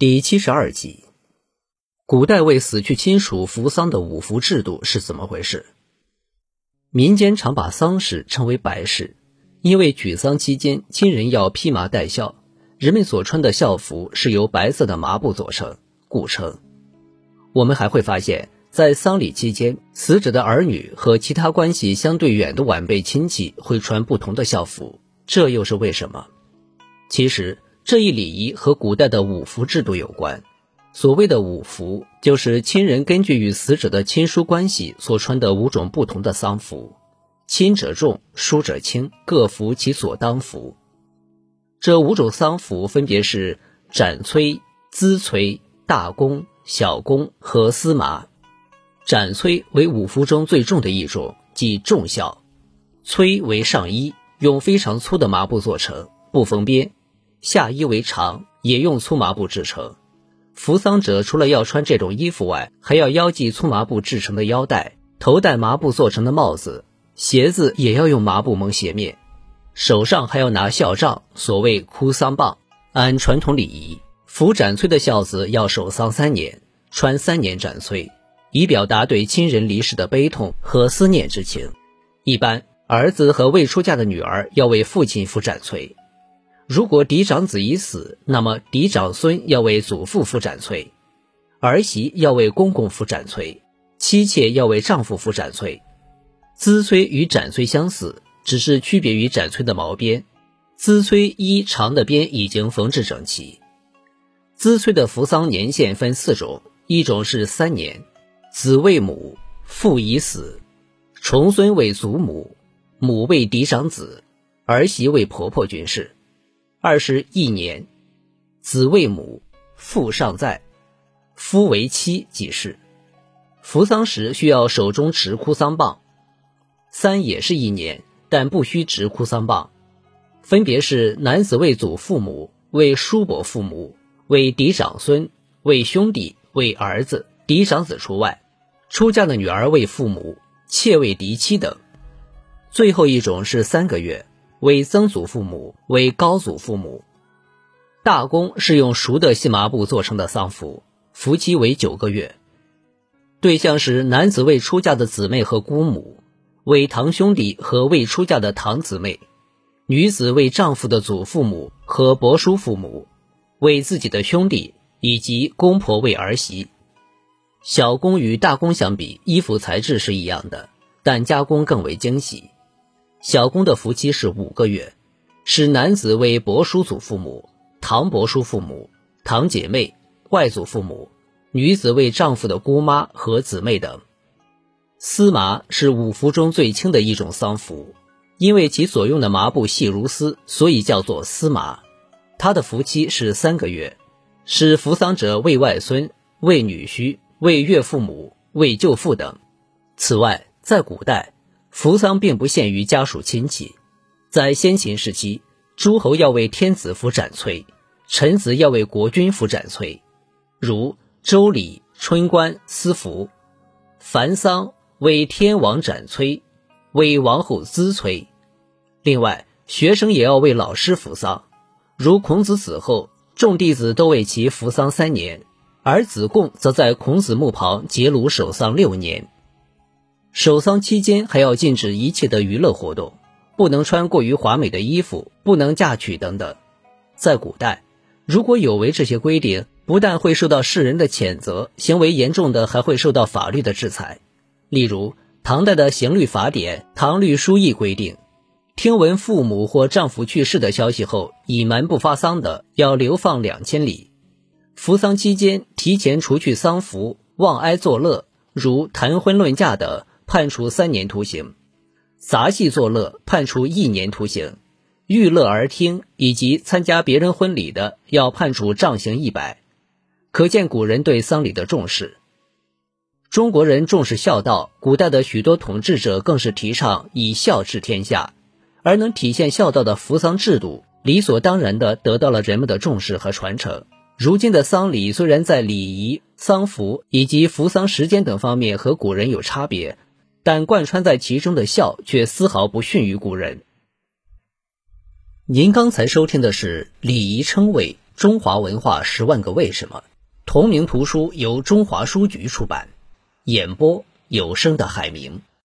第七十二集，古代为死去亲属服丧的五服制度是怎么回事？民间常把丧事称为白事，因为举丧期间亲人要披麻戴孝，人们所穿的孝服是由白色的麻布做成，故称。我们还会发现，在丧礼期间，死者的儿女和其他关系相对远的晚辈亲戚会穿不同的孝服，这又是为什么？其实。这一礼仪和古代的五服制度有关。所谓的五服，就是亲人根据与死者的亲疏关系所穿的五种不同的丧服，亲者重，疏者轻，各服其所当服。这五种丧服分别是斩崔、资崔、大弓、小弓和司麻。斩崔为五服中最重的一种，即重孝；崔为上衣，用非常粗的麻布做成，不缝边。下衣为长，也用粗麻布制成。扶丧者除了要穿这种衣服外，还要腰系粗麻布制成的腰带，头戴麻布做成的帽子，鞋子也要用麻布蒙鞋面，手上还要拿孝杖，所谓哭丧棒。按传统礼仪，扶斩崔的孝子要守丧三年，穿三年斩崔，以表达对亲人离世的悲痛和思念之情。一般儿子和未出嫁的女儿要为父亲扶斩崔。如果嫡长子已死，那么嫡长孙要为祖父扶斩崔，儿媳要为公公扶斩崔，妻妾要为丈夫扶斩崔。资崔与斩崔相似，只是区别于斩崔的毛边。资崔衣长的边已经缝制整齐。资崔的服丧年限分四种，一种是三年，子为母，父已死，重孙为祖母，母为嫡长子，儿媳为婆婆均是。二是一年，子为母，父尚在，夫为妻即是。扶丧时需要手中持哭丧棒。三也是一年，但不需执哭丧棒。分别是男子为祖父母，为叔伯父母，为嫡长孙，为兄弟，为儿子，嫡长子除外。出嫁的女儿为父母，妾为嫡妻等。最后一种是三个月。为曾祖父母，为高祖父母。大公是用熟的细麻布做成的丧服，服期为九个月。对象是男子未出嫁的姊妹和姑母，为堂兄弟和未出嫁的堂姊妹；女子为丈夫的祖父母和伯叔父母，为自己的兄弟以及公婆为儿媳。小公与大公相比，衣服材质是一样的，但加工更为精细。小公的服期是五个月，是男子为伯叔祖父母、堂伯叔父母、堂姐妹、外祖父母；女子为丈夫的姑妈和姊妹等。丝麻是五服中最轻的一种丧服，因为其所用的麻布细如丝，所以叫做丝麻。它的服期是三个月，是服丧者为外孙、为女婿、为岳父母、为舅父等。此外，在古代。扶丧并不限于家属亲戚，在先秦时期，诸侯要为天子服斩崔，臣子要为国君服斩崔，如《周礼·春官·司服》，凡丧为天王斩崔，为王后资崔。另外，学生也要为老师服丧，如孔子死后，众弟子都为其扶丧三年，而子贡则在孔子墓旁结庐守丧六年。守丧期间还要禁止一切的娱乐活动，不能穿过于华美的衣服，不能嫁娶等等。在古代，如果有违这些规定，不但会受到世人的谴责，行为严重的还会受到法律的制裁。例如，唐代的刑律法典《唐律疏议》规定，听闻父母或丈夫去世的消息后隐瞒不发丧的，要流放两千里。服丧期间提前除去丧服，忘哀作乐，如谈婚论嫁的。判处三年徒刑，杂戏作乐判处一年徒刑，娱乐而听以及参加别人婚礼的要判处杖刑一百。可见古人对丧礼的重视。中国人重视孝道，古代的许多统治者更是提倡以孝治天下，而能体现孝道的服丧制度，理所当然地得到了人们的重视和传承。如今的丧礼虽然在礼仪、丧服以及服丧时间等方面和古人有差别。但贯穿在其中的孝却丝毫不逊于古人。您刚才收听的是《礼仪称谓中华文化十万个为什么》，同名图书由中华书局出版，演播有声的海明。